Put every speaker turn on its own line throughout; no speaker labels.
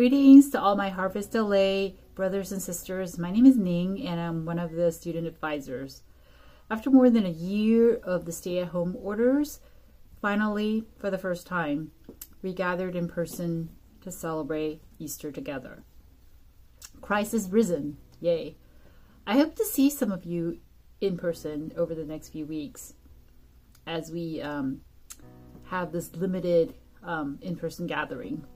Greetings to all my Harvest LA brothers and sisters. My name is Ning and I'm one of the student advisors. After more than a year of the stay at home orders, finally, for the first time, we gathered in person to celebrate Easter together. Christ is risen. Yay. I hope to see some of you in person over the next few weeks as we um, have this limited um, in person gathering.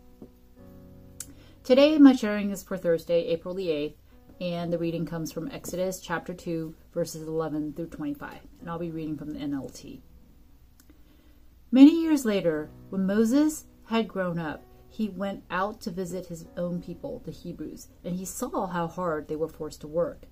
Today, my sharing is for Thursday, April the 8th, and the reading comes from Exodus chapter 2, verses 11 through 25, and I'll be reading from the NLT. Many years later, when Moses had grown up, he went out to visit his own people, the Hebrews, and he saw how hard they were forced to work.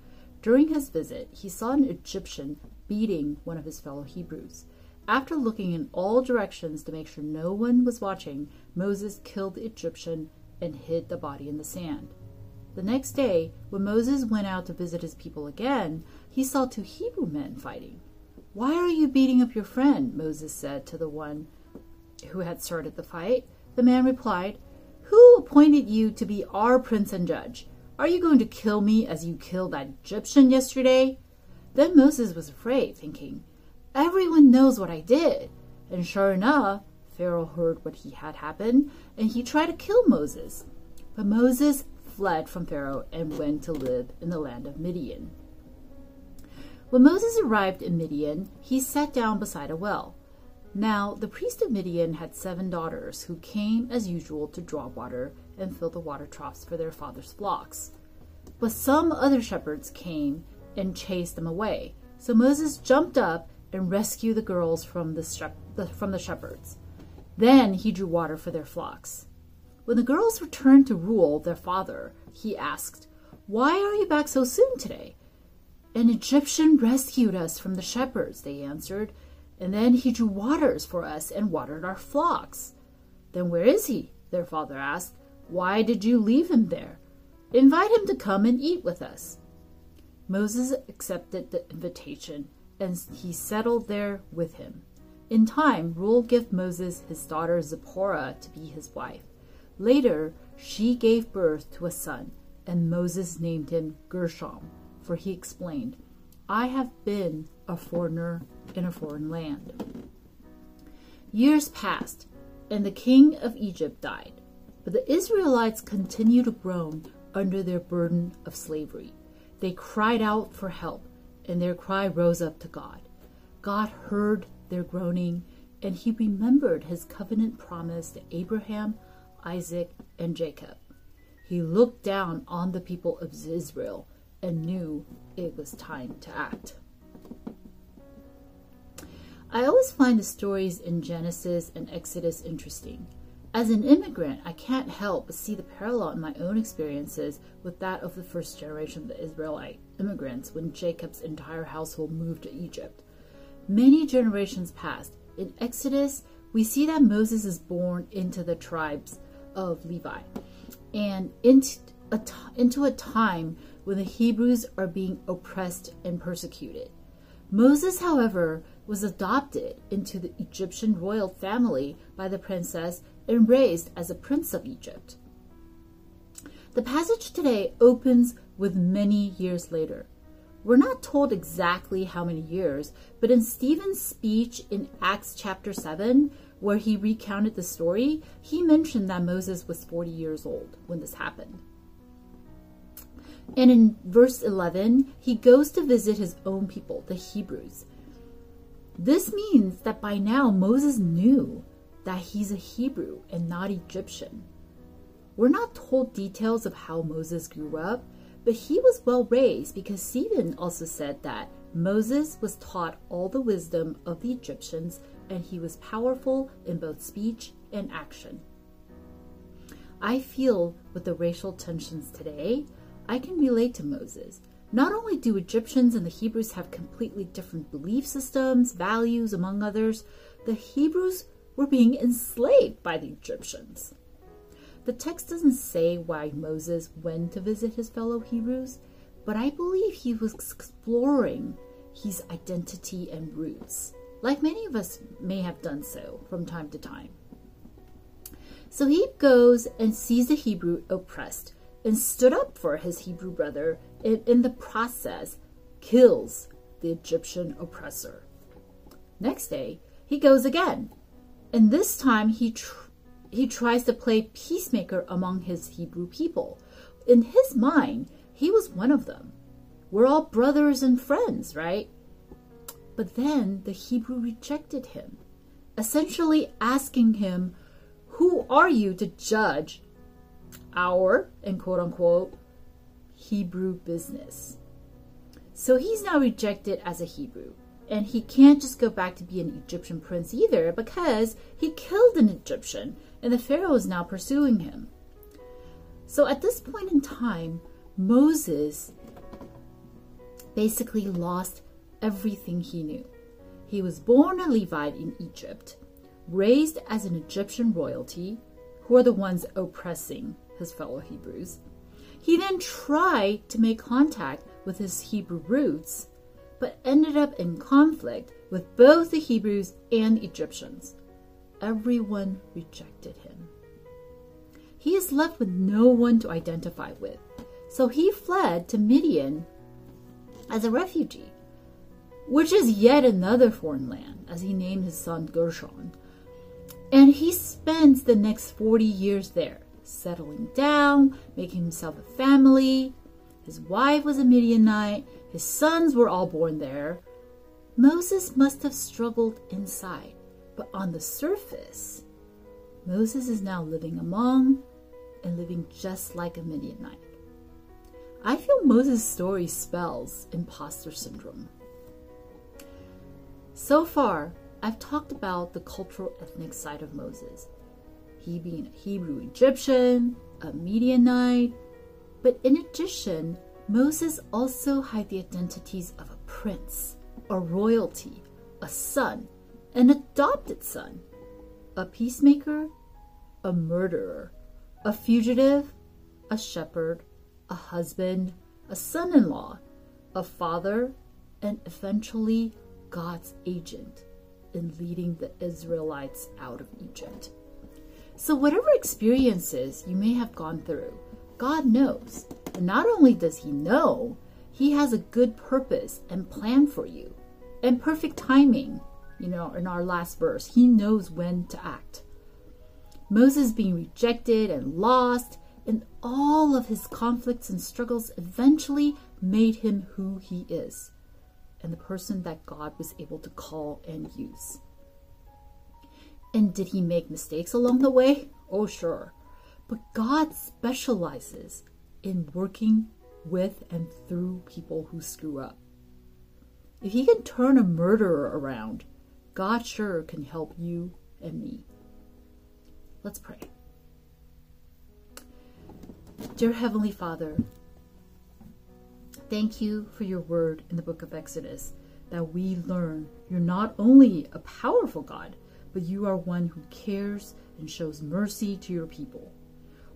During his visit, he saw an Egyptian beating one of his fellow Hebrews. After looking in all directions to make sure no one was watching, Moses killed the Egyptian and hid the body in the sand. The next day, when Moses went out to visit his people again, he saw two Hebrew men fighting. Why are you beating up your friend? Moses said to the one who had started the fight. The man replied, Who appointed you to be our prince and judge? Are you going to kill me as you killed that Egyptian yesterday? Then Moses was afraid, thinking, Everyone knows what I did. And sure enough, Pharaoh heard what he had happened, and he tried to kill Moses. But Moses fled from Pharaoh and went to live in the land of Midian. When Moses arrived in Midian, he sat down beside a well. Now the priest of Midian had seven daughters who came as usual to draw water and fill the water troughs for their father's flocks. But some other shepherds came and chased them away. So Moses jumped up and rescued the girls from the, from the shepherds. Then he drew water for their flocks. When the girls returned to Reuel, their father, he asked, Why are you back so soon today? An Egyptian rescued us from the shepherds, they answered, and then he drew waters for us and watered our flocks. Then where is he? their father asked. Why did you leave him there? Invite him to come and eat with us. Moses accepted the invitation, and he settled there with him. In time, Reuel gave Moses his daughter Zipporah to be his wife. Later, she gave birth to a son, and Moses named him Gershom, for he explained, I have been a foreigner in a foreign land. Years passed, and the king of Egypt died, but the Israelites continued to groan under their burden of slavery. They cried out for help, and their cry rose up to God. God heard their groaning, and he remembered his covenant promise to Abraham, Isaac, and Jacob. He looked down on the people of Israel and knew it was time to act. I always find the stories in Genesis and Exodus interesting. As an immigrant, I can't help but see the parallel in my own experiences with that of the first generation of the Israelite immigrants when Jacob's entire household moved to Egypt. Many generations passed. In Exodus, we see that Moses is born into the tribes of Levi and into a, t- into a time when the Hebrews are being oppressed and persecuted. Moses, however, was adopted into the Egyptian royal family by the princess and raised as a prince of Egypt. The passage today opens with many years later. We're not told exactly how many years, but in Stephen's speech in Acts chapter 7, where he recounted the story, he mentioned that Moses was 40 years old when this happened. And in verse 11, he goes to visit his own people, the Hebrews. This means that by now Moses knew that he's a Hebrew and not Egyptian. We're not told details of how Moses grew up, but he was well raised because Stephen also said that Moses was taught all the wisdom of the Egyptians and he was powerful in both speech and action. I feel with the racial tensions today, I can relate to Moses. Not only do Egyptians and the Hebrews have completely different belief systems, values, among others, the Hebrews were being enslaved by the Egyptians. The text doesn't say why Moses went to visit his fellow Hebrews, but I believe he was exploring his identity and roots, like many of us may have done so from time to time. So he goes and sees the Hebrew oppressed and stood up for his Hebrew brother and in the process kills the Egyptian oppressor. Next day, he goes again, and this time he tr- he tries to play peacemaker among his Hebrew people. In his mind, he was one of them. We're all brothers and friends, right? But then the Hebrew rejected him, essentially asking him, Who are you to judge our, and quote unquote, Hebrew business? So he's now rejected as a Hebrew. And he can't just go back to be an Egyptian prince either because he killed an Egyptian and the Pharaoh is now pursuing him. So at this point in time, Moses basically lost everything he knew. He was born a Levite in Egypt, raised as an Egyptian royalty, who are the ones oppressing his fellow Hebrews. He then tried to make contact with his Hebrew roots, but ended up in conflict with both the Hebrews and Egyptians. Everyone rejected him. He is left with no one to identify with, so he fled to Midian as a refugee, which is yet another foreign land, as he named his son Gershon. And he spends the next 40 years there, settling down, making himself a family. His wife was a Midianite, his sons were all born there. Moses must have struggled inside, but on the surface, Moses is now living among and living just like a Midianite. I feel Moses' story spells imposter syndrome. So far, I've talked about the cultural ethnic side of Moses. He being a Hebrew Egyptian, a Midianite, but in addition, Moses also had the identities of a prince, a royalty, a son, an adopted son, a peacemaker, a murderer, a fugitive, a shepherd, a husband, a son in law, a father, and eventually God's agent in leading the Israelites out of Egypt. So, whatever experiences you may have gone through, God knows. And not only does He know, He has a good purpose and plan for you and perfect timing. You know, in our last verse, He knows when to act. Moses being rejected and lost and all of his conflicts and struggles eventually made him who he is and the person that God was able to call and use. And did he make mistakes along the way? Oh, sure. But God specializes in working with and through people who screw up. If he can turn a murderer around, God sure can help you and me. Let's pray. Dear Heavenly Father, thank you for your word in the book of Exodus that we learn you're not only a powerful God, but you are one who cares and shows mercy to your people.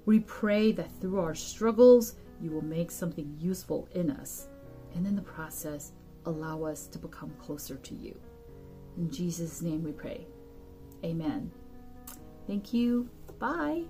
We pray that through our struggles, you will make something useful in us, and in the process, allow us to become closer to you. In Jesus' name we pray. Amen. Thank you. Bye.